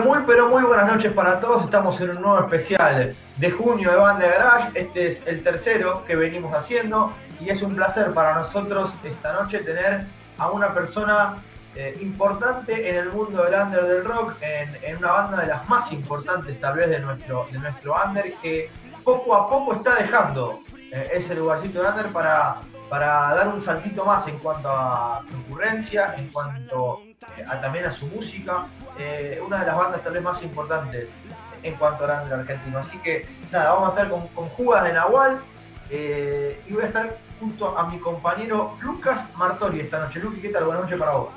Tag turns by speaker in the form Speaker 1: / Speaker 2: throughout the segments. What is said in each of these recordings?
Speaker 1: Muy pero muy buenas noches para todos. Estamos en un nuevo especial de junio de Banda Garage. Este es el tercero que venimos haciendo y es un placer para nosotros esta noche tener a una persona eh, importante en el mundo del under del rock, en, una banda de las más importantes tal vez de nuestro, de nuestro under que poco a poco está dejando eh, ese lugarcito de under para, para dar un saltito más en cuanto a concurrencia, en cuanto eh, también a su música, eh, una de las bandas tal más importantes en cuanto al under argentino. Así que nada, vamos a estar con, Jugas de Nahual eh, y voy a estar junto a mi compañero Lucas Martori esta noche. Luqui, ¿qué tal? Buenas noches para vos.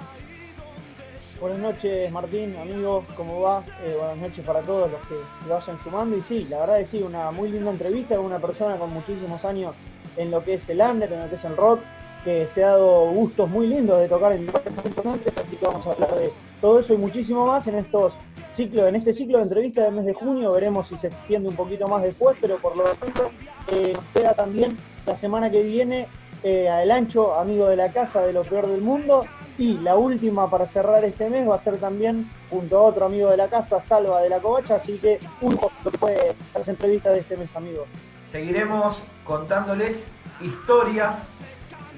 Speaker 2: Buenas noches Martín, amigo, ¿cómo va? buenas noches para todos los que vayan sumando. Y sí, la verdad es sí, una muy linda entrevista con una persona con muchísimos años en lo que es el under, en lo que es el rock, que se ha dado gustos muy lindos de tocar en lugares muy importantes, así que vamos a hablar de todo eso y muchísimo más en estos ciclos, en este ciclo de entrevistas del mes de junio, veremos si se extiende un poquito más después, pero por lo tanto eh, nos queda también la semana que viene eh, a El Ancho, amigo de la casa de lo peor del mundo, y la última para cerrar este mes va a ser también junto a otro amigo de la casa, Salva de la Covacha, así que un poco fue las entrevistas de este mes, amigos.
Speaker 1: Seguiremos contándoles historias.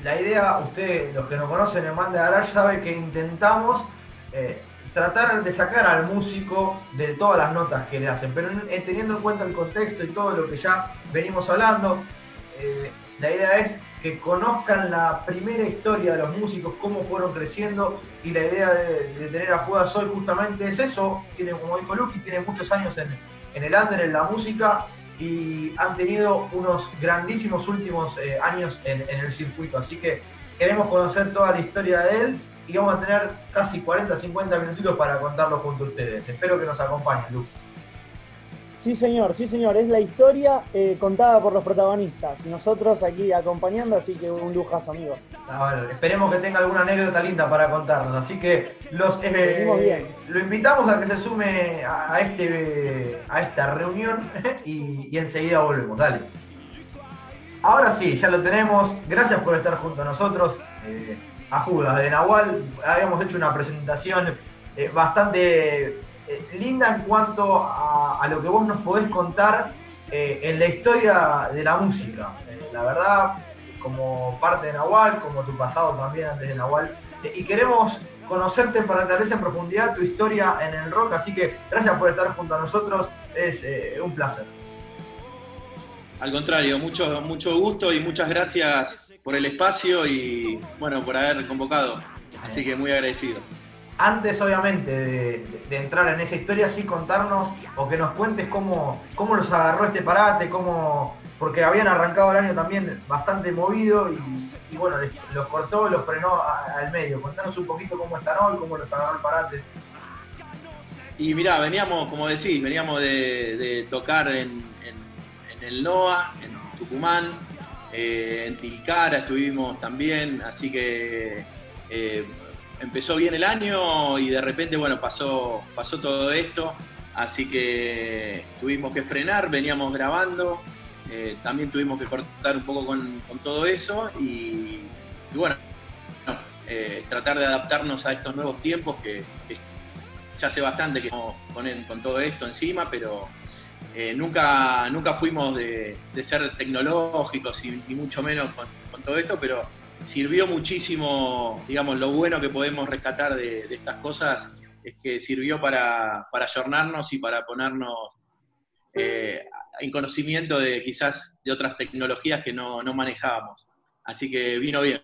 Speaker 1: La idea, ustedes, los que nos conocen en Manda Garage, saben que intentamos eh, tratar de sacar al músico de todas las notas que le hacen, pero eh, teniendo en cuenta el contexto y todo lo que ya venimos hablando, eh, la idea es que conozcan la primera historia de los músicos, cómo fueron creciendo y la idea de, tener a Judas hoy justamente es eso, tiene, como dijo Lucky, tiene muchos años en, en el under, en la música y han tenido unos grandísimos últimos eh, años en, el circuito. Así que queremos conocer toda la historia de él y vamos a tener casi 40, 50 minutitos para contarlo junto a ustedes. Espero que nos acompañen, Luke.
Speaker 2: Sí, señor, sí, señor. Es la historia eh, contada por los protagonistas. Nosotros aquí acompañando, así que un lujazo, amigo.
Speaker 1: Ah, esperemos que tenga alguna anécdota linda para contarnos. Así que los eh, lo invitamos a que se sume a, este, a esta reunión y, enseguida volvemos. Dale. Ahora sí, ya lo tenemos. Gracias por estar junto a nosotros. Eh, a Judas de Nahual. Habíamos hecho una presentación bastante eh, linda en cuanto a, lo que vos nos podés contar eh, en la historia de la música. Eh, la verdad, como parte de Nahual, como tu pasado también antes de Nahual. y queremos conocerte para tal vez en profundidad tu historia en el rock, así que gracias por estar junto a nosotros, es un placer.
Speaker 3: Al contrario, mucho, mucho gusto y muchas gracias por el espacio y bueno, por haber convocado. Así que muy agradecido
Speaker 1: antes obviamente de, entrar en esa historia, sí contarnos o que nos cuentes cómo, cómo los agarró este parate, cómo, porque habían arrancado el año también bastante movido y, bueno, los cortó, los frenó al medio. Contanos un poquito cómo están hoy, cómo los agarró el parate.
Speaker 3: Y mirá, veníamos, como decís, veníamos de, tocar en, el NOA, en Tucumán, eh, en Tilcara estuvimos también, así que eh, empezó bien el año y de repente, bueno, pasó, pasó todo esto, así que tuvimos que frenar, veníamos grabando, eh, también tuvimos que cortar un poco con, todo eso y, bueno, eh, tratar de adaptarnos a estos nuevos tiempos que, ya hace bastante que estamos con, todo esto encima, pero eh, nunca, nunca fuimos de, ser tecnológicos y, mucho menos con todo esto, pero sirvió muchísimo, digamos, lo bueno que podemos rescatar de, estas cosas es que sirvió para, para ayornarnos y para ponernos eh, en conocimiento de quizás de otras tecnologías que no, manejábamos. Así que vino bien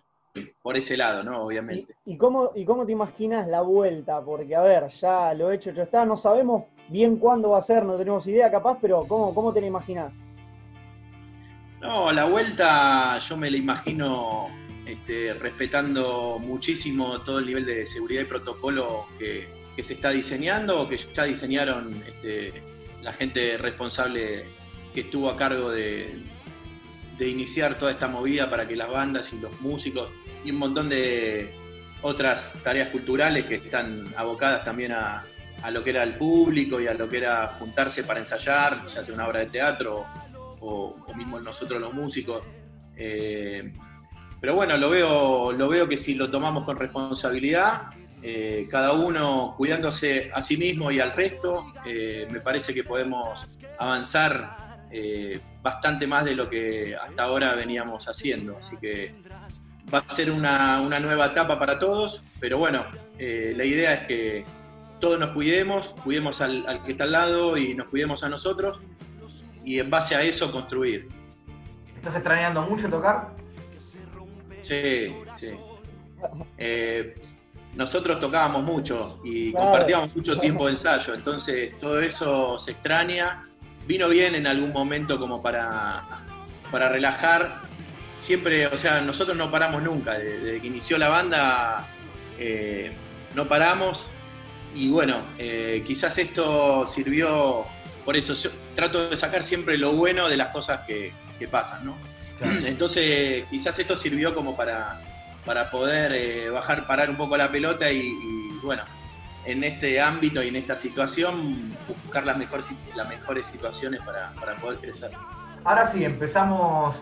Speaker 3: por ese lado, ¿no? Obviamente.
Speaker 2: ¿Y, cómo, ¿Y cómo te imaginas la vuelta? Porque, a ver, ya lo he hecho, ya está, no sabemos bien cuándo va a ser, no tenemos idea capaz, pero ¿cómo, cómo te la imaginas?
Speaker 3: No, la vuelta yo me la imagino este, respetando muchísimo todo el nivel de seguridad y protocolo que, se está diseñando o que ya diseñaron este, la gente responsable que estuvo a cargo de, iniciar toda esta movida para que las bandas y los músicos y un montón de otras tareas culturales que están abocadas también a, lo que era el público y a lo que era juntarse para ensayar, ya sea una obra de teatro o, mismo nosotros los músicos. Eh, pero bueno, lo veo, lo veo que si lo tomamos con responsabilidad, eh, cada uno cuidándose a sí mismo y al resto, eh, me parece que podemos avanzar eh, bastante más de lo que hasta ahora veníamos haciendo. Así que va a ser una, nueva etapa para todos, pero bueno, la idea es que todos nos cuidemos, cuidemos al, al que está al lado y nos cuidemos a nosotros y en base a eso construir.
Speaker 1: ¿Estás extrañando mucho tocar?
Speaker 3: Sí, sí. Eh, nosotros tocábamos mucho y compartíamos mucho tiempo de ensayo, entonces todo eso se extraña. Vino bien en algún momento como para, para relajar. Siempre, o sea, nosotros no paramos nunca. Desde, que inició la banda eh, no paramos. Y bueno, eh, quizás esto sirvió, por eso trato de sacar siempre lo bueno de las cosas que, pasan, ¿no? Entonces quizás esto sirvió como para, para poder eh, bajar, parar un poco la pelota y, bueno, en este ámbito y en esta situación buscar las mejores, las mejores situaciones para, poder crecer.
Speaker 1: Ahora sí, empezamos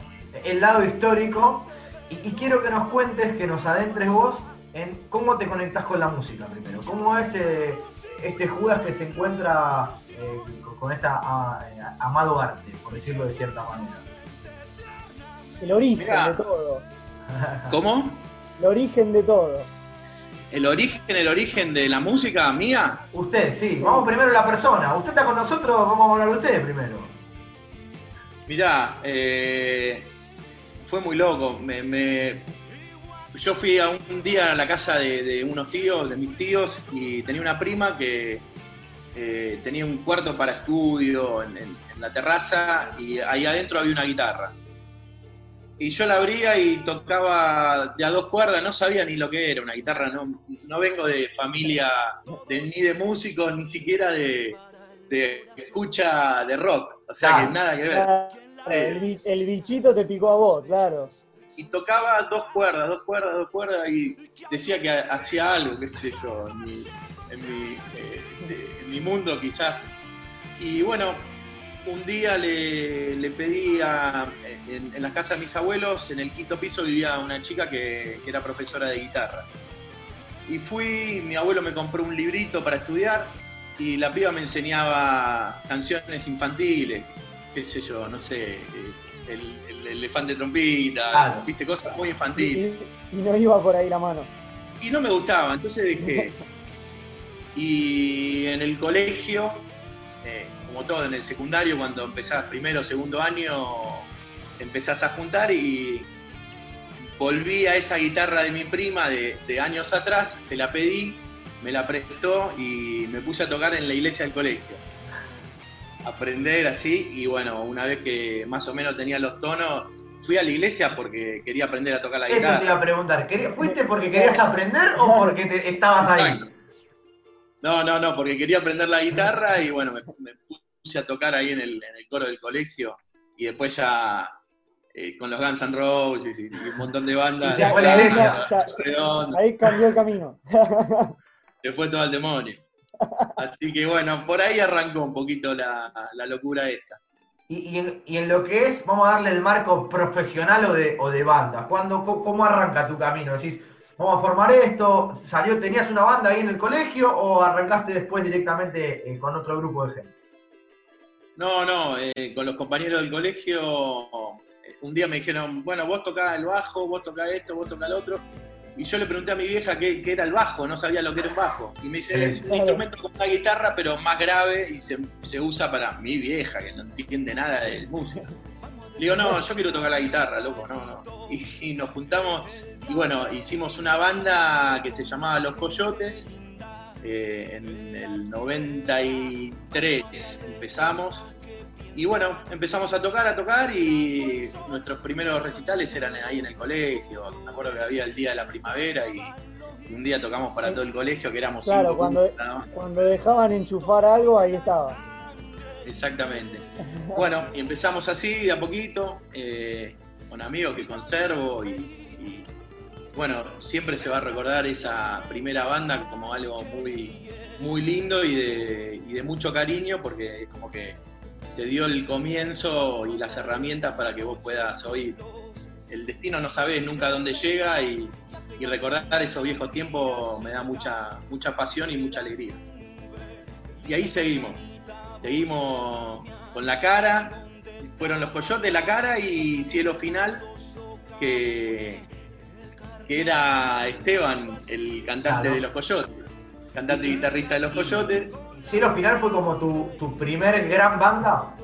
Speaker 1: el lado histórico y, quiero que nos cuentes, que nos adentres vos en cómo te conectas con la música primero. ¿Cómo es eh, este Judas que se encuentra eh, con esta amado arte, por decirlo de cierta manera?
Speaker 2: El origen de todo.
Speaker 3: ¿Cómo?
Speaker 2: El origen de todo.
Speaker 3: ¿El origen, el origen de la música mía?
Speaker 1: Usted, sí. Vamos primero a la persona. Usted está con nosotros, vamos a hablar de usted primero.
Speaker 3: Mirá, eh, fue muy loco. Me, yo fui a un día a la casa de, unos tíos, de mis tíos, y tenía una prima que eh, tenía un cuarto para estudio en la terraza y ahí adentro había una guitarra y yo la abría y tocaba de a dos cuerdas, no sabía ni lo que era una guitarra, no, no vengo de familia ni de músicos, ni siquiera de, escucha de rock, o sea que nada que
Speaker 2: ver. el, bichito te picó a vos, claro.
Speaker 3: Y tocaba dos cuerdas, dos cuerdas, dos cuerdas, y decía que hacía algo, qué sé yo, en mi, eh, en mi mundo quizás. Y bueno, un día le, pedí en, la casa de mis abuelos, en el quinto piso vivía una chica que, era profesora de guitarra. Y fui, mi abuelo me compró un librito para estudiar y la piba me enseñaba canciones infantiles, qué sé yo, no sé, el, elefante trompita, viste, cosas muy infantiles.
Speaker 2: Y, no iba por ahí la mano.
Speaker 3: Y no me gustaba, entonces dije... y en el colegio... Eh, como todo en el secundario, cuando empezás primero o segundo año, empezás a juntar y volví a esa guitarra de mi prima de, años atrás, se la pedí, me la prestó y me puse a tocar en la iglesia del colegio. Aprender así y bueno, una vez que más o menos tenía los tonos, fui a la iglesia porque quería aprender a tocar la guitarra.
Speaker 1: Eso te iba a preguntar, ¿fuiste porque querías aprender o porque te, estabas ahí?
Speaker 3: No, no, no, porque quería aprender la guitarra y bueno, me, puse a tocar ahí en el, coro del colegio y después ya eh, con los Guns N' Roses y, un montón de bandas.
Speaker 2: ahí cambió el camino.
Speaker 3: Se fue todo al demonio. Así que bueno, por ahí arrancó un poquito la, locura esta.
Speaker 1: Y, en, lo que es, vamos a darle el marco profesional o de, o de banda. ¿Cuándo, ¿Cómo arranca tu camino? Decís, vamos a formar esto, salió, ¿tenías una banda ahí en el colegio o arrancaste después directamente eh, con otro grupo de gente?
Speaker 3: No, no, eh, con los compañeros del colegio, eh, un día me dijeron, bueno, vos tocás el bajo, vos tocás esto, vos tocás el otro. Y yo le pregunté a mi vieja qué, era el bajo, no sabía lo que era un bajo. Y me dice, es un instrumento con una guitarra, pero más grave y se, usa para mi vieja, que no entiende nada de música. Le digo, no, yo quiero tocar la guitarra, loco, no, no. Y, nos juntamos y bueno, hicimos una banda que se llamaba Los Coyotes. Eh, en el 93 empezamos. Y bueno, empezamos a tocar, a tocar y nuestros primeros recitales eran ahí en el colegio. Me acuerdo que había el día de la primavera y, un día tocamos para todo el colegio que éramos
Speaker 2: claro, cuando, cuando dejaban enchufar algo, ahí estaba.
Speaker 3: Exactamente. Bueno, y empezamos así de a poquito, eh, con amigos que conservo y, bueno, siempre se va a recordar esa primera banda como algo muy, muy lindo y de, mucho cariño porque es como que te dio el comienzo y las herramientas para que vos puedas oír. El destino no sabes nunca dónde llega y, recordar esos viejos tiempos me da mucha, mucha pasión y mucha alegría. Y ahí seguimos, seguimos con la cara, fueron los coyotes la cara y cielo final, que, que era Esteban, el cantante
Speaker 1: Claro.
Speaker 3: de los coyotes, cantante y guitarrista de los coyotes.
Speaker 1: Cielo Final fue como tu, tu primer gran banda.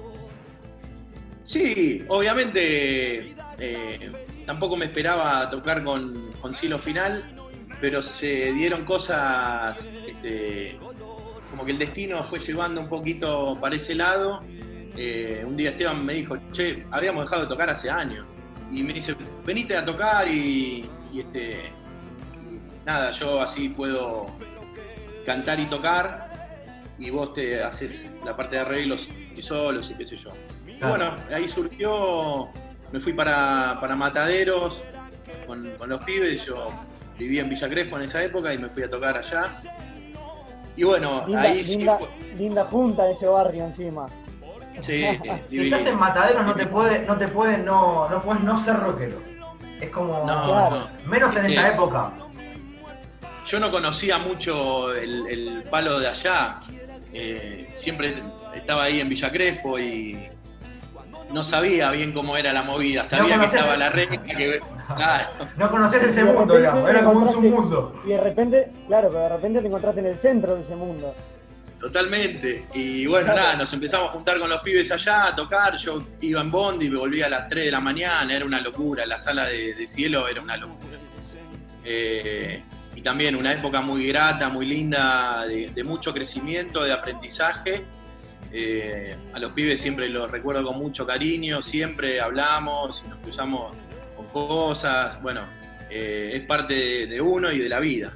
Speaker 3: Sí, obviamente eh, tampoco me esperaba tocar con, con Silo Final, pero se dieron cosas, este, como que el destino fue llevando un poquito para ese lado. Eh, un día Esteban me dijo, che, habíamos dejado de tocar hace años. Y me dice, venite a tocar y, y, este, y nada, yo así puedo cantar y tocar y vos te haces la parte de arreglos y solos y qué sé yo.
Speaker 1: Claro.
Speaker 3: bueno, ahí surgió, me fui para, para Mataderos con, con los pibes, yo vivía en Villa Crespo en esa época y me fui a tocar allá. Y bueno,
Speaker 2: Linda,
Speaker 3: ahí sí
Speaker 2: linda,
Speaker 3: fue-
Speaker 2: linda junta en ese barrio encima.
Speaker 3: sí,
Speaker 1: Si
Speaker 3: divino.
Speaker 1: estás en Mataderos no te puede, no te puede, no, no puedes no ser rockero. Es como
Speaker 3: No,
Speaker 2: Claro.
Speaker 3: no.
Speaker 1: menos en
Speaker 3: Es
Speaker 1: esa
Speaker 3: que
Speaker 1: época.
Speaker 3: Yo no conocía mucho el, el palo de allá. eh, siempre estaba ahí en Villa Crespo y no sabía bien cómo era la movida. Sabía que
Speaker 1: conocés-
Speaker 3: estaba la red, que, claro,
Speaker 1: No conoces ese mundo, digamos, era como un submundo.
Speaker 2: Y de repente, claro, pero de repente te encontraste en el centro de ese mundo.
Speaker 3: Totalmente. Y bueno, nada, nos empezamos a juntar con los pibes allá a tocar. Yo iba en Bondi y me volvía a las 3 de la mañana, era una locura. La sala de, cielo era una locura. Eh, y también una época muy grata, muy linda, de, de mucho crecimiento, de aprendizaje. Eh, a los pibes siempre los recuerdo con mucho cariño, siempre hablamos y nos cruzamos con cosas. Bueno, eh, es parte de uno y de la vida.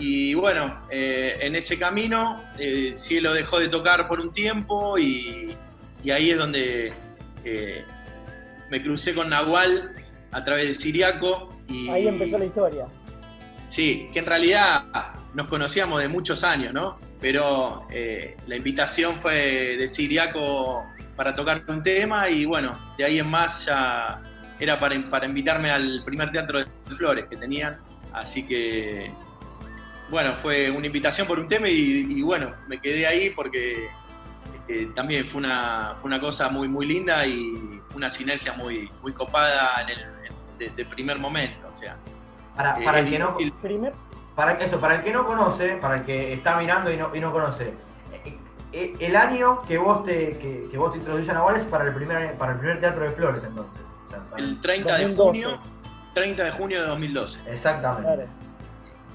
Speaker 3: Y bueno, eh, en ese camino, eh, Cielo dejó de tocar por un tiempo y, y ahí es donde eh, me crucé con Nahual a través de Siriaco. Y,
Speaker 2: Ahí empezó la historia.
Speaker 3: Sí, que en realidad nos conocíamos de muchos años, ¿no? Pero eh, la invitación fue de Siriaco para tocar un tema y bueno, de ahí en más ya era para, para invitarme al primer teatro de Flores que tenían. Así que, bueno, fue una invitación por un tema y, y bueno, me quedé ahí porque eh, también fue una, fue una cosa muy, muy linda y una sinergia muy, muy copada en el, en- de, de primer momento. O sea,
Speaker 1: Para,
Speaker 3: eh,
Speaker 1: para el que no.
Speaker 2: Primer,
Speaker 1: para eso, para el que no conoce, para el que está mirando y no, y no conoce, eh, el año que vos te, que, que vos te introducís a es para el primer, para el primer teatro de Flores entonces. O sea, para-
Speaker 3: El 30 de
Speaker 2: 2012.
Speaker 3: junio, 30 de junio de 2012.
Speaker 1: Exactamente.
Speaker 2: claro.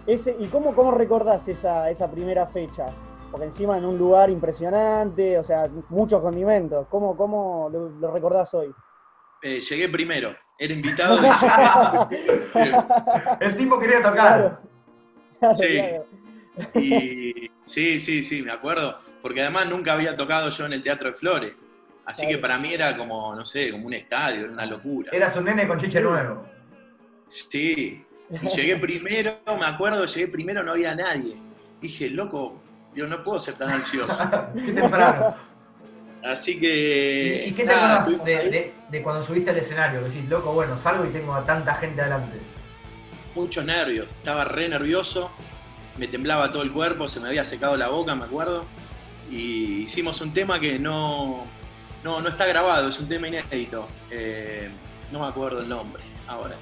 Speaker 2: Ese, ¿Y cómo, cómo recordás esa, esa primera fecha? Porque encima en un lugar impresionante, o sea, muchos condimentos. ¿Cómo, cómo lo, lo recordás hoy?
Speaker 3: Eh, llegué primero, era invitado llegué.
Speaker 1: El tipo quería tocar.
Speaker 2: Claro,
Speaker 3: Sí.
Speaker 2: claro.
Speaker 3: Y sí, sí, sí, me acuerdo, porque además nunca había tocado yo en el Teatro de Flores. Así
Speaker 2: Claro.
Speaker 3: que para mí era como, no sé, como un estadio, era una locura.
Speaker 1: Eras un nene con chiche nuevo.
Speaker 3: Sí, y llegué primero, me acuerdo, llegué primero, no había nadie. Dije, loco, yo no puedo ser tan ansioso.
Speaker 1: Qué temprano.
Speaker 3: Así que.
Speaker 1: ¿Y qué te
Speaker 3: nada,
Speaker 1: acordás de,
Speaker 3: ahí.
Speaker 1: de- de cuando subiste al escenario? Que decís, loco, bueno, salgo y tengo a tanta gente adelante.
Speaker 3: muchos nervios, estaba re nervioso, me temblaba todo el cuerpo, se me había secado la boca, me acuerdo, y hicimos un tema que no, no, no está grabado, es un tema inédito, eh, no me acuerdo el nombre ahora.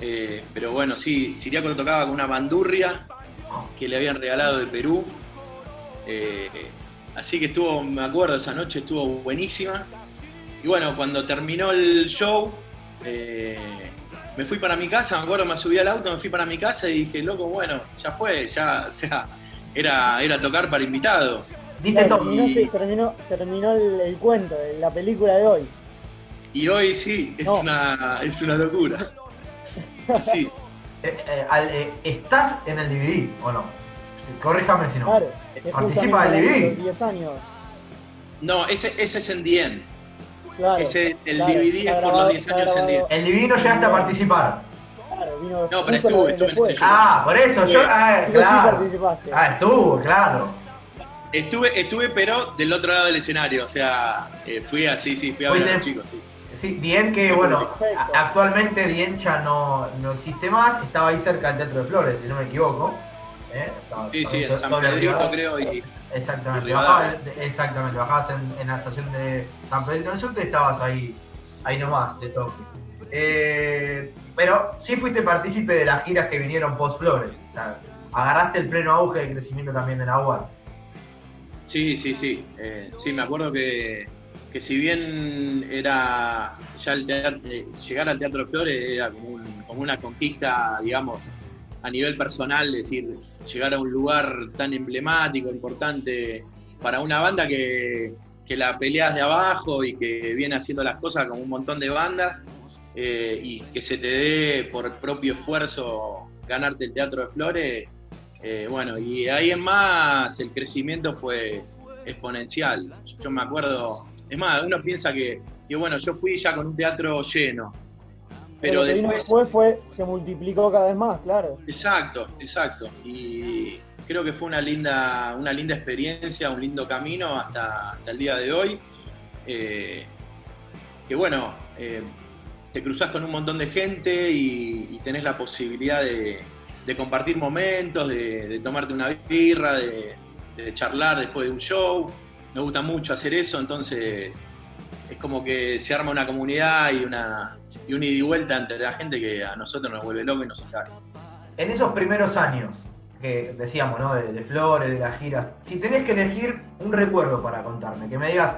Speaker 3: Eh, pero bueno, sí, Siriaco lo tocaba con una bandurria que le habían regalado de Perú. eh, así que estuvo, me acuerdo, esa noche estuvo buenísima. Y bueno, cuando terminó el show, eh, me fui para mi casa, me acuerdo, me subí al auto, me fui para mi casa y dije, loco, bueno, ya fue, ya, o sea, era, era tocar para invitado.
Speaker 2: Terminó,
Speaker 3: Y-
Speaker 2: terminó, terminó el, el cuento, la película de hoy.
Speaker 3: Y hoy sí, es,
Speaker 2: No.
Speaker 3: una, es una locura. Sí,
Speaker 1: Eh, eh, al- eh, ¿Estás en el DVD o no? Corríjame si no.
Speaker 2: Claro. es
Speaker 1: Participa del DVD.
Speaker 2: los 10 años.
Speaker 3: no, ese, ese es en Dien.
Speaker 2: Claro,
Speaker 3: Ese, el
Speaker 2: claro,
Speaker 3: DVD es por
Speaker 2: grabado-
Speaker 3: los 10
Speaker 2: está
Speaker 3: años en Dien.
Speaker 1: El DVD no llegaste a participar.
Speaker 2: Claro, vino
Speaker 3: No, pero estuve, estuve en este show.
Speaker 1: Ah, por eso, yo. Ah,
Speaker 2: Sí o sí
Speaker 1: claro.
Speaker 2: participaste.
Speaker 1: Ah, estuvo, claro.
Speaker 3: Estuve, estuve, pero del otro lado del escenario, o sea, eh, fui así, sí, fui a ver a los chicos, sí.
Speaker 1: Sí, Dien que, bueno, actualmente Dien ya no, no existe más, estaba ahí cerca del Teatro de Flores, si no me equivoco.
Speaker 3: ¿eh? sí, sí, en San Pedrito creo. Y,
Speaker 1: exactamente, bajabas, exactamente, bajabas en, la estación de San Pedrito del Sur y estabas ahí, ahí nomás, de toque. Eh, pero sí fuiste partícipe de las giras que vinieron post Flores. O sea, agarraste el pleno auge de crecimiento también de Nahual.
Speaker 3: Sí, sí, sí. Eh, sí, me acuerdo que, que, si bien era ya el teatro, eh, llegar al Teatro de Flores era como, como, una conquista, digamos, a nivel personal, es decir, llegar a un lugar tan emblemático, importante para una banda que, que la peleas de abajo y que viene haciendo las cosas como un montón de bandas eh, y que se te dé por propio esfuerzo ganarte el Teatro de Flores, eh, bueno, y ahí en más el crecimiento fue exponencial. Yo me acuerdo, es más, uno piensa que, bueno, yo fui ya con un teatro lleno. Pero,
Speaker 2: después, fue, se multiplicó cada vez más, claro.
Speaker 3: Exacto, exacto. Y creo que fue una linda, una linda experiencia, un lindo camino hasta, el día de hoy. Eh, que bueno, eh, te cruzas con un montón de gente y tenés la posibilidad de, de compartir momentos, de, tomarte una birra, de, charlar después de un show. Me gusta mucho hacer eso, entonces es como que se arma una comunidad y una y un ida y vuelta entre la gente que a nosotros nos vuelve loco y nos encarga.
Speaker 1: En esos primeros años, que decíamos, ¿no? De, Flores, de las giras, si tenés que elegir un recuerdo para contarme, que me digas,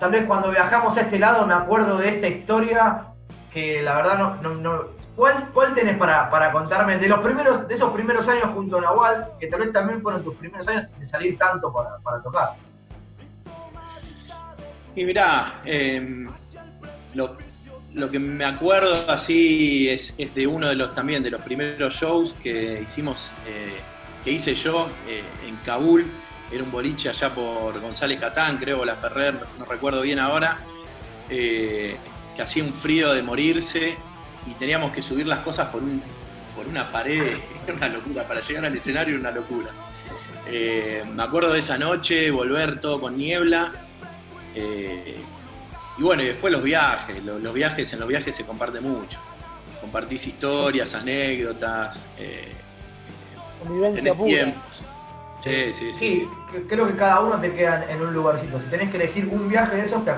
Speaker 1: tal vez cuando viajamos a este lado me acuerdo de esta historia que la verdad no ¿Cuál, cuál tenés para, para, contarme de los primeros, de esos primeros años junto a Nahual, que tal vez también fueron tus primeros años de salir tanto para, para tocar?
Speaker 3: Y mirá, em, lo, que me acuerdo así es, de uno de los también de los primeros shows que hicimos, eh, que hice yo eh, en Kabul, era un boliche allá por González Catán, creo, la Ferrer, no recuerdo bien ahora, eh, que hacía un frío de morirse y teníamos que subir las cosas por, un, por una pared, era una locura, para llegar al escenario era una locura. Me acuerdo de esa noche, volver todo con niebla. Eh, y bueno, y después los viajes, los, viajes, en los viajes se comparte mucho. Compartís historias, anécdotas, eh,
Speaker 2: Convivencia
Speaker 3: tiempos. Sí, sí, sí,
Speaker 1: Creo que cada uno te queda en un lugarcito. Si tenés que elegir un viaje de esos, te,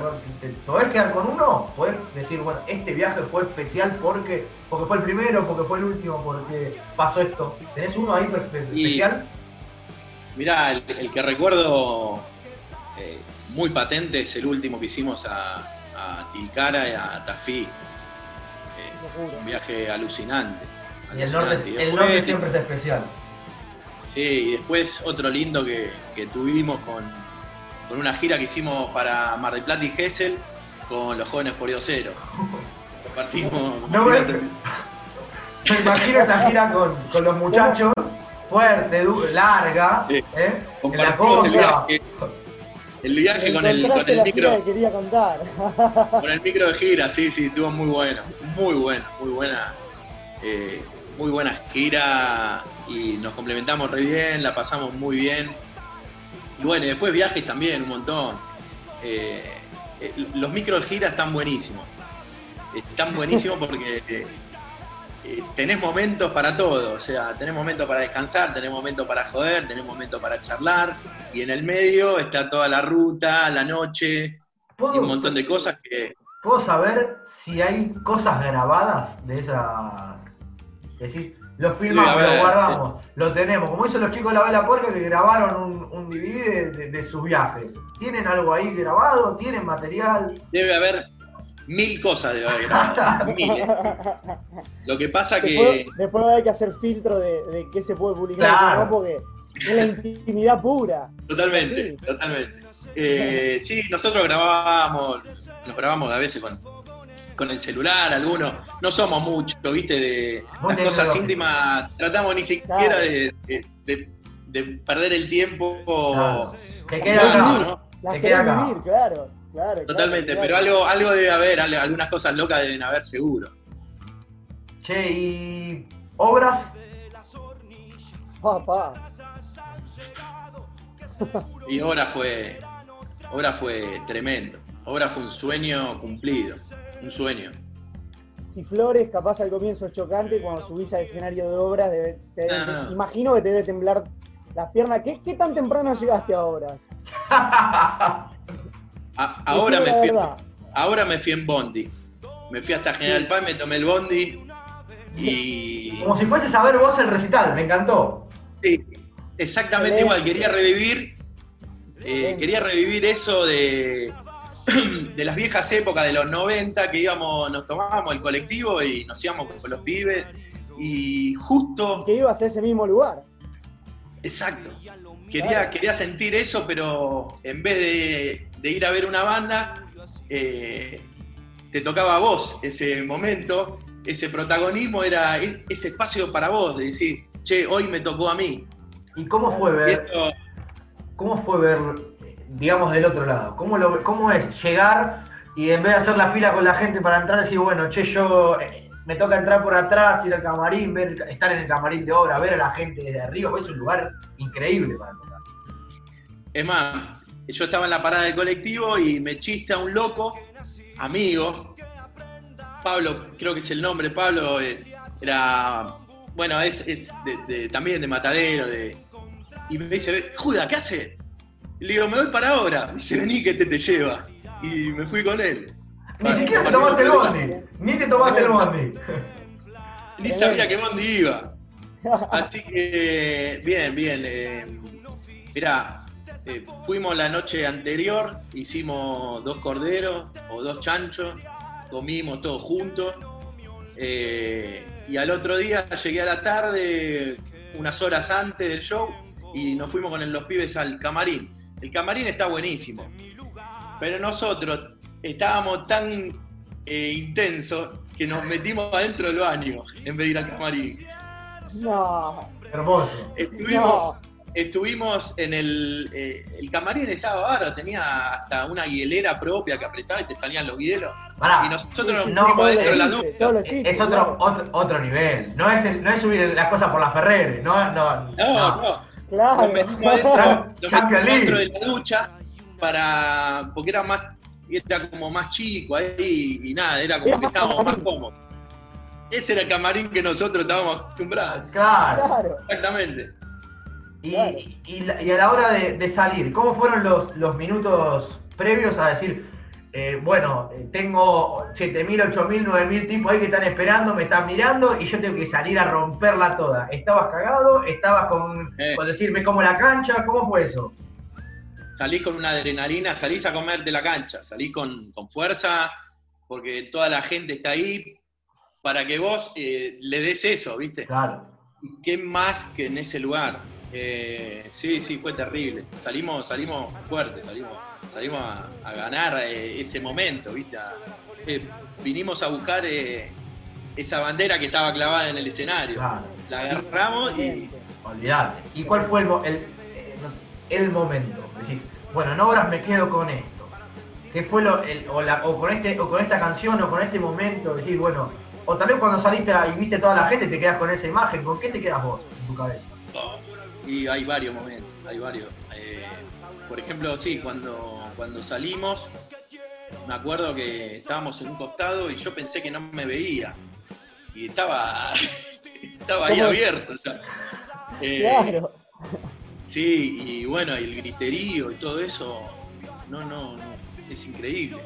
Speaker 1: podés quedar con uno, podés decir, bueno, este viaje fue especial porque, porque fue el primero, porque fue el último, porque pasó esto. ¿Tenés uno ahí especial?
Speaker 3: mirá, el, que recuerdo eh, muy patente es el último que hicimos a, a Tilcara y a Tafí. Eh, un viaje alucinante.
Speaker 1: Y el norte, el norte siempre es especial.
Speaker 3: Sí, y después otro lindo que, tuvimos con, una gira que hicimos para Mar del Plata y Gessel con los jóvenes por Diosero. Compartimos.
Speaker 1: No, me, me imagino esa gira con, los muchachos, fuerte, larga, ¿eh?
Speaker 3: en la costa. El viaje, con el, con el micro.
Speaker 2: quería contar.
Speaker 3: con el micro de gira, sí, sí, estuvo muy bueno. Muy bueno, muy buena. Eh, muy buena gira y nos complementamos re bien, la pasamos muy bien. Y bueno, después viajes también, un montón. Eh, eh, los micros de gira están buenísimos. Están buenísimos porque eh, tenés momentos para todo. O sea, tenés momentos para descansar, tenés momentos para joder, tenés momentos para charlar. Y en el medio está toda la ruta, la noche y un montón de cosas que.
Speaker 1: ¿Puedo saber si hay cosas grabadas de esa Decís, lo filmamos, lo guardamos, lo tenemos. Como hizo los chicos de la Vela Puerca que grabaron un, un DVD de, sus viajes. ¿Tienen algo ahí grabado? ¿Tienen material?
Speaker 3: Debe haber mil cosas de haber grabado. ¿eh? Lo que pasa
Speaker 2: que. Después hay que hacer filtro de, qué se puede publicar, porque es la intimidad pura.
Speaker 3: Totalmente, totalmente. Eh, sí, nosotros grabábamos, nos grabamos a veces con con el celular, algunos. No somos muchos, ¿viste? De las cosas íntimas. Tratamos ni siquiera de, perder el tiempo.
Speaker 1: Claro. Que queda
Speaker 2: ¿no? Las queda vivir, claro. Claro,
Speaker 3: Totalmente, pero algo, algo debe haber, algunas cosas locas deben haber seguro.
Speaker 1: Che, ¿y obras?
Speaker 2: Papá.
Speaker 3: Y obra fue, obra fue tremendo. Obra fue un sueño cumplido. un sueño.
Speaker 2: Si Flores, capaz al comienzo es chocante, cuando subís al escenario de obras, debe- te debe-
Speaker 3: No, no.
Speaker 2: imagino que te debe temblar las piernas. ¿Qué, qué tan temprano llegaste ahora?
Speaker 3: A- ahora, me fui, ahora me fui en Bondi. Me fui hasta General Paz, me tomé el Bondi y...
Speaker 1: Como si fueses a ver vos el recital, me encantó.
Speaker 3: Sí, exactamente
Speaker 2: Excelente.
Speaker 3: igual. Quería revivir, eh, quería revivir eso de, de las viejas épocas de los 90 que íbamos, nos tomábamos el colectivo y nos íbamos con los pibes y justo,
Speaker 2: Que ibas a ese mismo lugar.
Speaker 3: exacto. Quería, quería sentir eso, pero en vez de, de ir a ver una banda, eh, te tocaba a vos ese momento, ese protagonismo era e- ese espacio para vos, de decir, che, hoy me tocó a mí.
Speaker 1: ¿Y cómo fue ver,
Speaker 3: esto,
Speaker 1: cómo fue ver, digamos, del otro lado? ¿Cómo, lo, ¿Cómo es llegar y en vez de hacer la fila con la gente para entrar, decir, bueno, che, yo eh, me toca entrar por atrás, ir al camarín, ver, estar en el camarín de obra, ver a la gente desde arriba? Es un lugar increíble para tocar.
Speaker 3: Es más, yo estaba en la parada del colectivo y me chista un loco, amigo, Pablo, creo que es el nombre, Pablo, eh, era, bueno, es, de- también de Matadero, de, y me dice, Juda, ¿qué hace? Le digo, me voy para ahora. Dice, vení que te te lleva. Y me fui con él.
Speaker 1: Ni siquiera te tomaste el bondi, ni te tomaste el bondi.
Speaker 3: Ni sabía que Bondi iba. Así que, bien, bien. Eh, mirá, eh, fuimos la noche anterior, hicimos dos corderos o dos chanchos, comimos todos juntos. eh, y al otro día llegué a la tarde, unas horas antes del show, y nos fuimos con los pibes al camarín. El camarín está buenísimo, pero nosotros estábamos tan eh, intensos que nos metimos adentro del baño en vez de ir al camarín.
Speaker 2: No,
Speaker 1: Hermoso.
Speaker 3: Estuvimos,
Speaker 2: no.
Speaker 3: estuvimos en el. eh, el camarín estaba bárbaro, tenía hasta una hielera propia que apretaba y te salían los hielos.
Speaker 1: Pará,
Speaker 3: Y nosotros
Speaker 2: Sí,
Speaker 3: nos
Speaker 2: sí,
Speaker 1: no,
Speaker 3: metimos
Speaker 2: todos
Speaker 3: adentro de la ducha.
Speaker 1: es otro,
Speaker 2: claro.
Speaker 1: otro, otro nivel. No es, el- no es subir las cosas por la Ferrere. No, no,
Speaker 3: No, no.
Speaker 2: Claro.
Speaker 3: Nos metimos adentro, nos metimos dentro de la ducha para. porque era más. Era como más chico ahí y nada, era como que estábamos más cómodos. Ese era el camarín que nosotros estábamos acostumbrados.
Speaker 1: Claro.
Speaker 3: Exactamente.
Speaker 1: Y,
Speaker 2: Claro.
Speaker 1: y y a la hora de, de salir, ¿cómo fueron los, los minutos previos a decir, eh, bueno, eh, tengo 7.000, 8.000, 9.000 tipos ahí que están esperando, me están mirando y yo tengo que salir a romperla toda? ¿Estabas cagado? ¿Estabas con,
Speaker 3: Eh.
Speaker 1: con decirme como la cancha? ¿Cómo fue eso?
Speaker 3: Salís con una adrenalina, salís a comerte la cancha, salís con, con fuerza, porque toda la gente está ahí para que vos eh, le des eso, ¿viste?
Speaker 1: Claro.
Speaker 3: ¿Qué más que en ese lugar? Eh, sí, sí, fue terrible. Salimos, salimos fuertes, salimos, salimos a, a ganar eh, ese momento, ¿viste? A- vinimos a buscar esa bandera que estaba clavada en el escenario.
Speaker 1: Claro.
Speaker 3: La agarramos y
Speaker 1: Olvidate. ¿Y cuál fue el, el, el momento? Decís, bueno, en obras me quedo con esto. ¿Qué fue lo, el- o, la- o con este, o con esta canción o con este momento? Decís, bueno, o tal vez cuando saliste y viste toda la gente te quedas con esa imagen. ¿Con qué te quedas vos en tu cabeza?
Speaker 3: Y hay varios momentos, hay varios. Eh, por ejemplo, sí, cuando, cuando salimos, me acuerdo que estábamos en un costado y yo pensé que no me veía. Y estaba, estaba ahí abierto. o sea. Eh,
Speaker 2: Claro.
Speaker 3: Sí, y bueno, el griterío y todo eso, no, no, no, es increíble.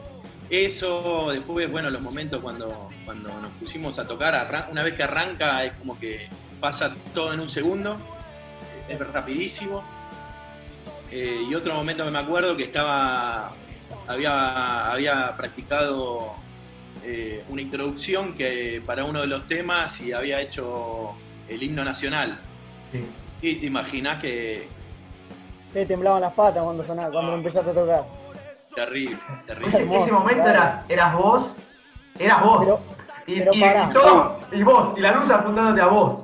Speaker 3: Eso, después, bueno, los momentos cuando, cuando nos pusimos a tocar, una vez que arranca es como que pasa todo en un segundo, es rapidísimo. Eh, y otro momento que me acuerdo que estaba, había, había practicado eh, una introducción que para uno de los temas y había hecho el himno nacional.
Speaker 1: Sí.
Speaker 3: Y te imaginas que
Speaker 2: Te temblaban las patas cuando sonaba, cuando lo empezaste a tocar.
Speaker 3: terrible,
Speaker 1: Ese,
Speaker 3: terrible.
Speaker 2: Hermoso,
Speaker 1: ese momento eras, eras vos, eras vos.
Speaker 2: Pero
Speaker 1: y,
Speaker 2: pero
Speaker 1: y-
Speaker 2: pará.
Speaker 1: y todo, y vos, y la luz apuntándote a vos.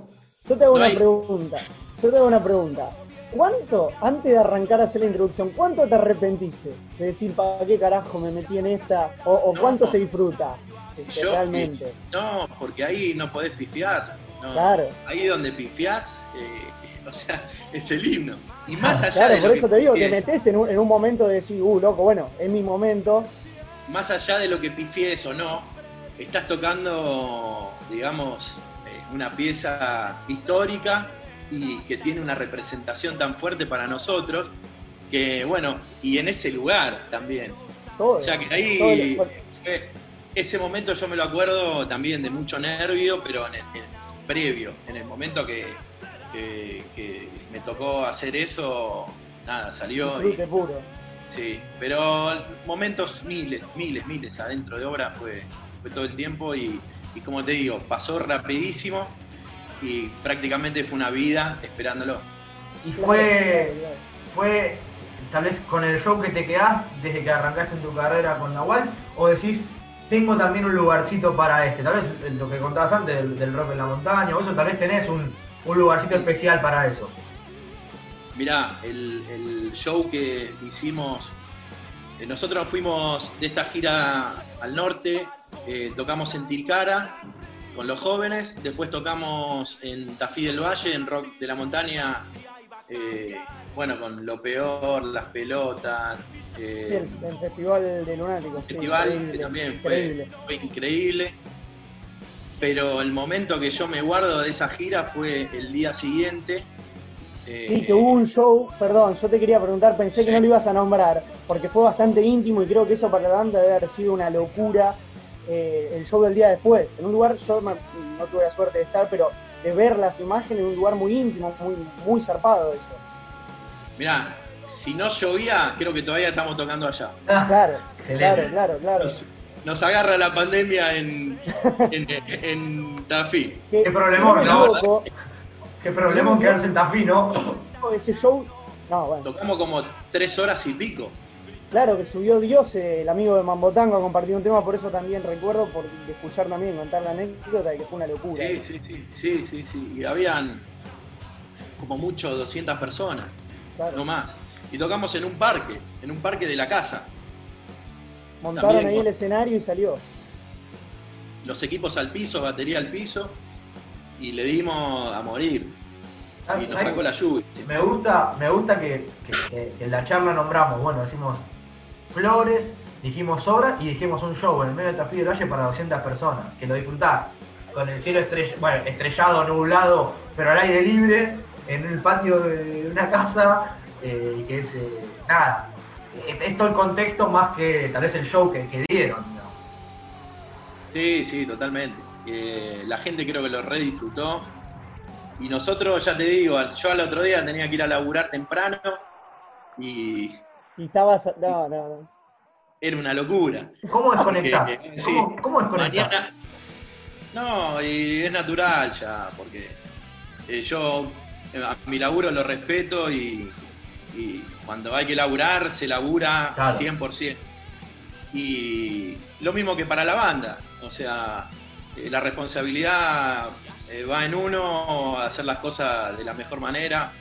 Speaker 2: yo te hago
Speaker 3: No
Speaker 2: una
Speaker 3: hay-
Speaker 2: pregunta. Yo te hago una pregunta. ¿Cuánto, antes de arrancar a hacer la introducción, cuánto te arrepentiste de decir, ¿para qué carajo me metí en esta? ¿O, o cuánto se disfruta este,
Speaker 3: Yo-
Speaker 2: realmente?
Speaker 3: No, porque ahí no podés pifiar. no.
Speaker 2: Claro.
Speaker 3: Ahí donde pifiás, eh, o sea, es el himno. Y más allá
Speaker 2: Claro,
Speaker 3: de
Speaker 2: por eso te digo, te metes en un, en un momento de decir, uh, loco, bueno, es mi momento.
Speaker 3: más allá de lo que pifies o no, estás tocando, digamos, eh, una pieza histórica y que tiene una representación tan fuerte para nosotros, que bueno, y en ese lugar también. o sea que ahí, ese momento yo me lo acuerdo también de mucho nervio, pero en el, previo, en el momento que, me tocó hacer eso, nada, salió.
Speaker 2: Y, puro.
Speaker 3: Sí, pero momentos miles, miles, miles adentro de obra fue, fue todo el tiempo y, y como te digo, pasó rapidísimo y prácticamente fue una vida esperándolo.
Speaker 1: Y fue, fue tal vez con el show que te quedás desde que arrancaste en tu carrera con Nahual, o decís, tengo también un lugarcito para este, tal vez lo que contabas antes del, rock en la montaña, o eso tal vez tenés un, lugarcito especial para eso.
Speaker 3: Mirá, el, show que hicimos, eh, nosotros fuimos de esta gira al norte, eh, tocamos en Tilcara con los jóvenes, después tocamos en Tafí del Valle, en Rock de la Montaña, eh, bueno, con lo peor, las pelotas.
Speaker 2: Eh, el, Festival de Lunáticos.
Speaker 3: El festival que también fue increíble. Pero el momento que yo me guardo de esa gira fue el día siguiente.
Speaker 2: sí, que hubo un show, perdón, yo te quería preguntar, pensé que no lo ibas a nombrar, porque fue bastante íntimo y creo que eso para la banda debe haber sido una locura eh, el show del día después. En un lugar, yo no tuve la suerte de estar, pero de ver las imágenes en un lugar muy íntimo, muy, muy zarpado eso.
Speaker 3: Mirá, si no llovía, creo que todavía estamos tocando allá.
Speaker 2: Claro, claro, claro, claro.
Speaker 3: Nos, agarra la pandemia en, en, Tafí.
Speaker 1: Qué, problema, ¿no? Qué problema quedarse en Tafí, ¿no?
Speaker 2: Ese show, no, bueno.
Speaker 3: Tocamos como tres horas y pico.
Speaker 2: Claro, que subió Dios, el amigo de Mambotango, a compartir un tema, por eso también recuerdo, por escuchar también, contar la anécdota, que fue una locura.
Speaker 3: Sí, sí, sí, sí, sí, sí. Y habían como mucho 200 personas, no más. Y tocamos en un parque, en un parque de la casa.
Speaker 2: Montaron ahí el escenario y salió.
Speaker 3: Los equipos al piso, batería al piso, y le dimos a morir. Y nos sacó la lluvia.
Speaker 1: Me gusta, me gusta que en la charla nombramos, bueno, decimos flores, dijimos obra y dijimos un show en el medio de Tafí del Valle para 200 personas, que lo disfrutás con el cielo estrellado, nublado, pero al aire libre, en el patio de una casa, eh, que es, eh, nada, es, todo el contexto más que tal vez el show que, dieron.
Speaker 3: Sí, sí, totalmente. Eh, la gente creo que lo redisfrutó. Y nosotros, ya te digo, yo al otro día tenía que ir a laburar temprano y
Speaker 2: y estabas. No, no, no.
Speaker 3: Era una locura.
Speaker 1: ¿Cómo desconectás? ¿Cómo, ¿Cómo desconectás?
Speaker 3: no, y es natural ya, porque eh, yo a mi laburo lo respeto y, cuando hay que laburar, se labura 100%. Y lo mismo que para la banda, o sea, eh, la responsabilidad eh, va en uno a hacer las cosas de la mejor manera.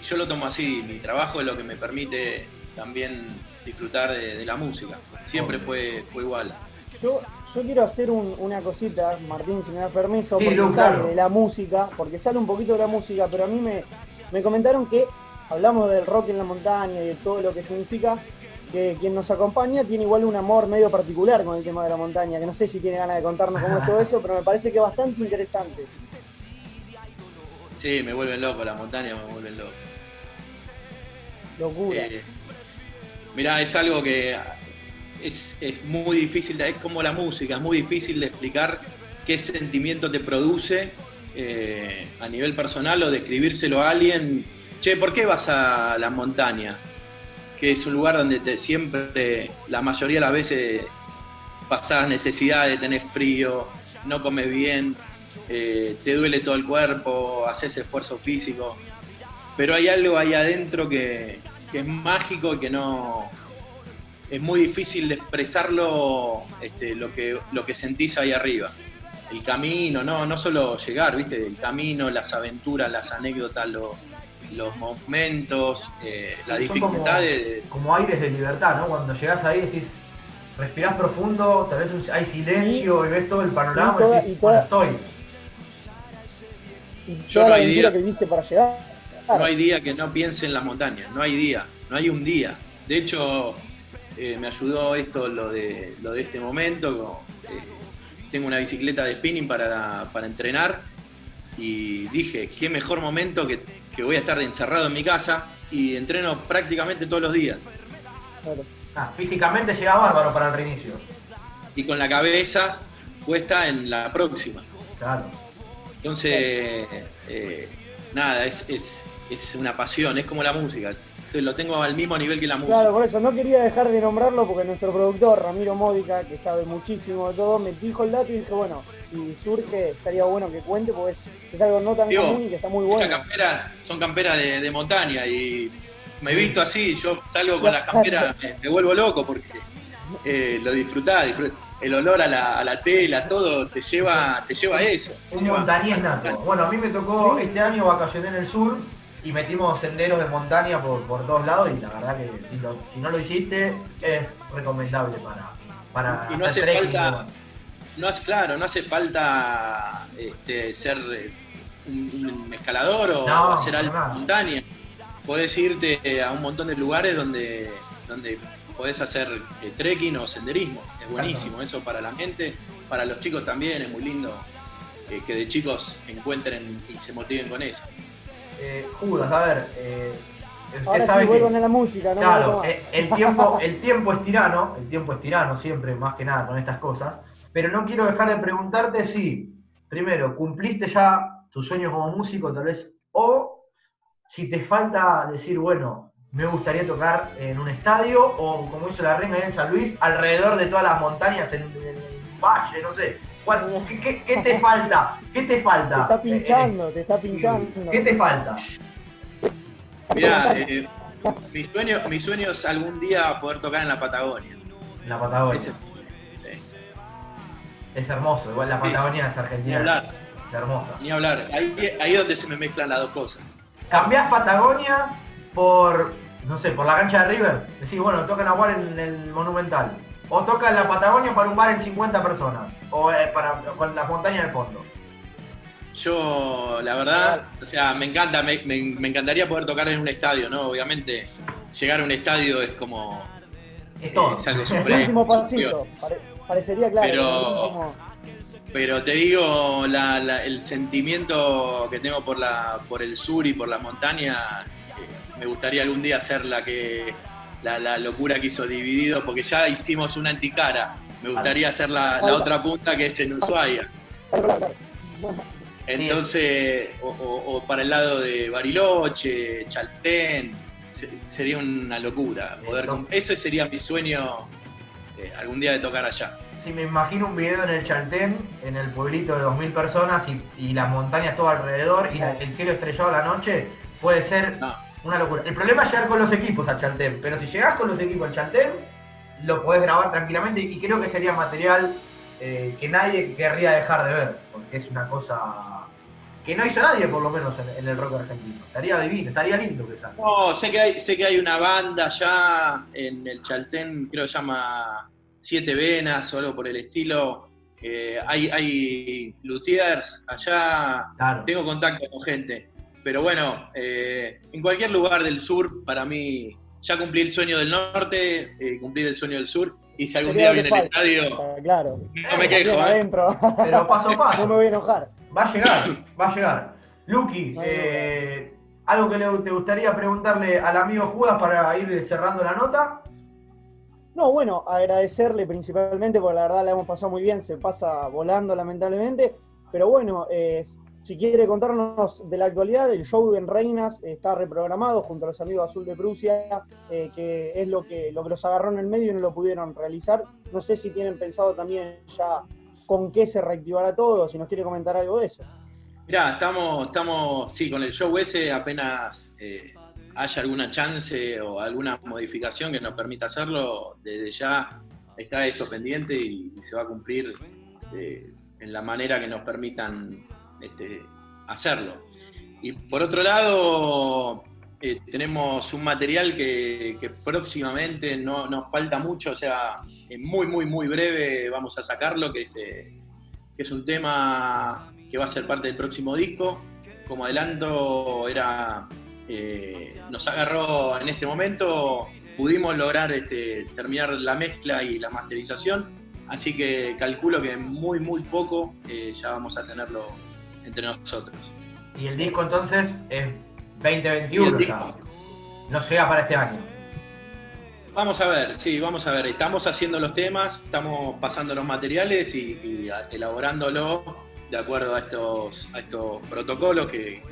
Speaker 3: Y yo lo tomo así, mi trabajo es lo que me permite también disfrutar de, la música. Siempre fue, fue igual.
Speaker 2: Yo, yo quiero hacer una cosita, Martín, si me da permiso, porque sale de la música, porque sale un poquito de la música, pero a mí me, me comentaron que hablamos del rock en la montaña y de todo lo que significa, que quien nos acompaña tiene igual un amor medio particular con el tema de la montaña, que no sé si tiene ganas de contarnos cómo es todo eso, pero me parece que es bastante interesante.
Speaker 3: Sí, me vuelven loco, la montaña me vuelven loco.
Speaker 2: Locura. Eh,
Speaker 3: Mirá, es algo que es, muy difícil, es como la música, es muy difícil de explicar qué sentimiento te produce eh, a nivel personal o describírselo a alguien. Che, ¿por qué vas a la montaña? Que es un lugar donde te, siempre, la mayoría de las veces, pasás necesidad de tener frío, no comes bien, eh, te duele todo el cuerpo, haces esfuerzo físico. Pero hay algo ahí adentro que, que es mágico y que no. Es muy difícil de expresarlo este, lo, que, lo que sentís ahí arriba. El camino, no, no solo llegar, ¿viste? El camino, las aventuras, las anécdotas, los momentos, eh, la dificultad
Speaker 1: como,
Speaker 3: de.
Speaker 1: Como aires de libertad, ¿no? Cuando llegás ahí decís, respirás profundo, tal vez hay silencio y, ves todo el panorama y, decís, estoy.
Speaker 2: Y Yo no hay día que viste para llegar
Speaker 3: no hay día que no piense en las montañas, no hay día, no hay un día. De hecho, eh, me ayudó esto, lo de, lo de este momento, eh, tengo una bicicleta de spinning para, para entrenar y dije, qué mejor momento que, que, voy a estar encerrado en mi casa y entreno prácticamente todos los días.
Speaker 1: Ah, físicamente llega bárbaro para el reinicio.
Speaker 3: Y con la cabeza puesta en la próxima.
Speaker 1: Claro.
Speaker 3: Entonces, eh, nada, es, es, es una pasión, es como la música lo tengo al mismo nivel que la música.
Speaker 2: Claro, por eso no quería dejar de nombrarlo porque nuestro productor, Ramiro Módica, que sabe muchísimo de todo, me dijo el dato y dije, bueno, si surge estaría bueno que cuente porque es, algo no tan común y que está muy bueno.
Speaker 3: son camperas de, montaña y me he visto así, yo salgo con las camperas, me, vuelvo loco porque eh, lo disfrutás, el olor a la, tela, todo te lleva, te lleva a eso.
Speaker 1: Un montañés nato. Bueno, a mí me tocó este año vacacioné en el sur y metimos senderos de montaña por, por todos lados y la verdad que si, no lo hiciste es recomendable para, para
Speaker 3: y no hace falta no hace claro no hace falta este, ser eh, un, escalador o hacer alta montaña. Podés irte a un montón de lugares donde donde podés hacer eh, trekking o senderismo. Es buenísimo eso para la gente para los chicos también es muy lindo eh, que de chicos encuentren y se motiven con eso
Speaker 1: eh, Judas, a ver. Eh,
Speaker 2: Ahora sabe a la música, ¿no?
Speaker 1: Claro, eh, el, tiempo, el tiempo es tirano, el tiempo es tirano siempre, más que nada con estas cosas. Pero no quiero dejar de preguntarte si, primero, cumpliste ya tus sueños como músico, tal vez, o si te falta decir, bueno, me gustaría tocar en un estadio, o como hizo la Renga en San Luis, alrededor de todas las montañas, en, en un valle, no sé. ¿Qué, te falta? ¿Qué te falta?
Speaker 2: Te está pinchando, te está pinchando.
Speaker 1: ¿Qué te falta?
Speaker 3: Mira, eh, mi, sueño, mi sueño es algún día poder tocar en la Patagonia.
Speaker 1: En la Patagonia. Es, hermoso, igual la Patagonia es Argentina. Ni hablar. Es hermosa.
Speaker 3: Ni hablar. Ahí, ahí es donde se me mezclan las dos cosas.
Speaker 1: ¿Cambiás Patagonia por, no sé, por la cancha de River? Decís, bueno, tocan a jugar en el Monumental. O toca en la Patagonia para un bar en 50 personas. O eh, para, con las montañas de fondo.
Speaker 3: Yo, la verdad, o sea, me encanta, me, encantaría poder tocar en un estadio, ¿no? Obviamente, llegar a un estadio es como.
Speaker 1: Es todo.
Speaker 3: es algo
Speaker 2: El último pasito, parecería claro.
Speaker 3: Pero, pero te digo, el sentimiento que tengo por, la, por el sur y por la montaña, eh, me gustaría algún día ser la que la, locura que hizo Dividido, porque ya hicimos una anticara. Me gustaría hacer la, otra punta que es en Ushuaia. Entonces, o, para el lado de Bariloche, Chaltén, sería una locura. Poder, ese sería mi sueño eh, algún día de tocar allá.
Speaker 1: Si me imagino un video en el Chaltén, en el pueblito de 2.000 personas y, las montañas todo alrededor y el cielo estrellado a la noche, puede ser una locura. El problema es llegar con los equipos a Chaltén, pero si llegás con los equipos al Chaltén, lo podés grabar tranquilamente y creo que sería material eh, que nadie querría dejar de ver, porque es una cosa que no hizo nadie, por lo menos, en, el rock argentino. Estaría divino, estaría lindo que salga.
Speaker 3: No, sé que, hay, sé que hay una banda ya en el Chaltén, creo que se llama Siete Venas o algo por el estilo. Eh, hay, hay luthiers allá, tengo contacto con gente. Pero bueno, eh, en cualquier lugar del sur, para mí, ya cumplí el sueño del norte, eh, cumplir el sueño del sur. Y si algún día viene el estadio,
Speaker 2: ah, claro.
Speaker 3: no me quejo. ¿eh?
Speaker 2: Adentro.
Speaker 1: Pero paso a paso.
Speaker 2: No me voy a enojar.
Speaker 1: Va a llegar, va a llegar. Lucky, eh, ¿algo que te gustaría preguntarle al amigo Judas para ir cerrando la nota?
Speaker 2: No, bueno, agradecerle principalmente, porque la verdad la hemos pasado muy bien, se pasa volando lamentablemente, pero bueno, eh, si quiere contarnos de la actualidad, el show de Reinas está reprogramado junto a los amigos Azul de Prusia, eh, que es lo que, lo que los agarró en el medio y no lo pudieron realizar. No sé si tienen pensado también ya con qué se reactivará todo, si nos quiere comentar algo de eso.
Speaker 3: Mirá, estamos, estamos, sí, con el show ese apenas eh, haya alguna chance o alguna modificación que nos permita hacerlo, desde ya está eso pendiente y, se va a cumplir eh, en la manera que nos permitan este, hacerlo. Y por otro lado, eh, tenemos un material que, próximamente no nos falta mucho, o sea, en muy, muy, muy breve vamos a sacarlo, que es, eh, que es un tema que va a ser parte del próximo disco. Como adelanto, era, eh, nos agarró en este momento, pudimos lograr este, terminar la mezcla y la masterización así que calculo que muy, muy poco ya vamos a tenerlo entre nosotros.
Speaker 1: Y el disco entonces es 2021, ya. no llega para este año.
Speaker 3: Vamos a ver, sí, vamos a ver. Estamos haciendo los temas, estamos pasando los materiales y, y elaborándolos de acuerdo a estos, a estos protocolos que,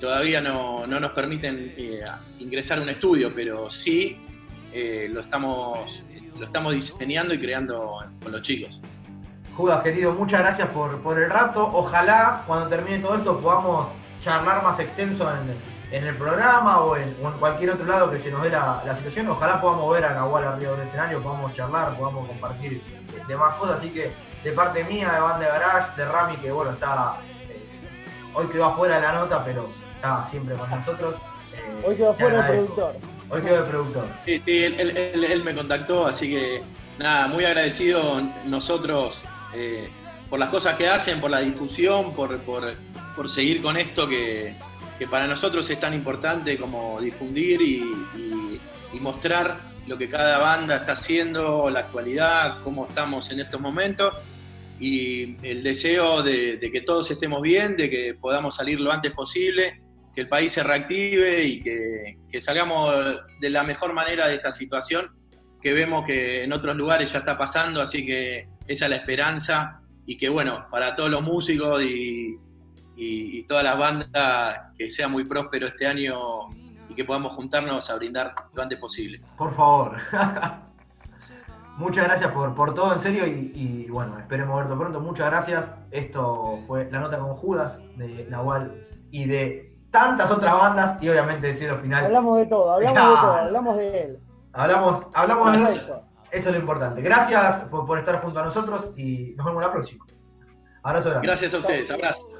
Speaker 3: todavía no, nos permiten eh, ingresar a un estudio, pero sí eh, lo, estamos, lo estamos diseñando y creando con los chicos.
Speaker 1: Judas, querido, muchas gracias por, por el rato. Ojalá cuando termine todo esto podamos charlar más extenso en, en el programa o en, cualquier otro lado que se nos dé la, situación. Ojalá podamos ver a Nahual arriba del escenario, podamos charlar, podamos compartir demás cosas. Así que de parte mía, de Band de Garage, de Rami, que bueno, está eh, hoy quedó afuera de la nota, pero está siempre con nosotros.
Speaker 2: Eh, hoy quedó afuera el productor.
Speaker 1: Hoy quedó el productor.
Speaker 3: Sí, sí él, me contactó, así que nada, muy agradecido nosotros eh, por las cosas que hacen, por la difusión, por, por, por seguir con esto que, que para nosotros es tan importante como difundir y, mostrar lo que cada banda está haciendo, la actualidad, cómo estamos en estos momentos. Y el deseo de, que todos estemos bien, de que podamos salir lo antes posible, que el país se reactive y que, que salgamos de la mejor manera de esta situación que vemos que en otros lugares ya está pasando, así que esa es la esperanza y que bueno, para todos los músicos y, y, todas las bandas que sea muy próspero este año y que podamos juntarnos a brindar lo antes posible.
Speaker 1: Por favor. Muchas gracias por, por, todo, en serio, y, bueno, esperemos verlo pronto. Muchas gracias. Esto fue la nota con Judas de Nahual y de tantas otras bandas, y obviamente el cielo final.
Speaker 2: Hablamos de todo, hablamos de todo, hablamos de él.
Speaker 1: Hablamos, hablamos de él. Eso es lo importante. Gracias por, por, estar junto a nosotros y nos vemos la próxima.
Speaker 3: Abrazo grande. Gracias a ustedes, abrazo.